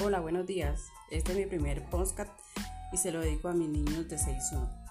Hola, buenos días. Este es mi primer podcast y se lo dedico a mis niños de 6-1.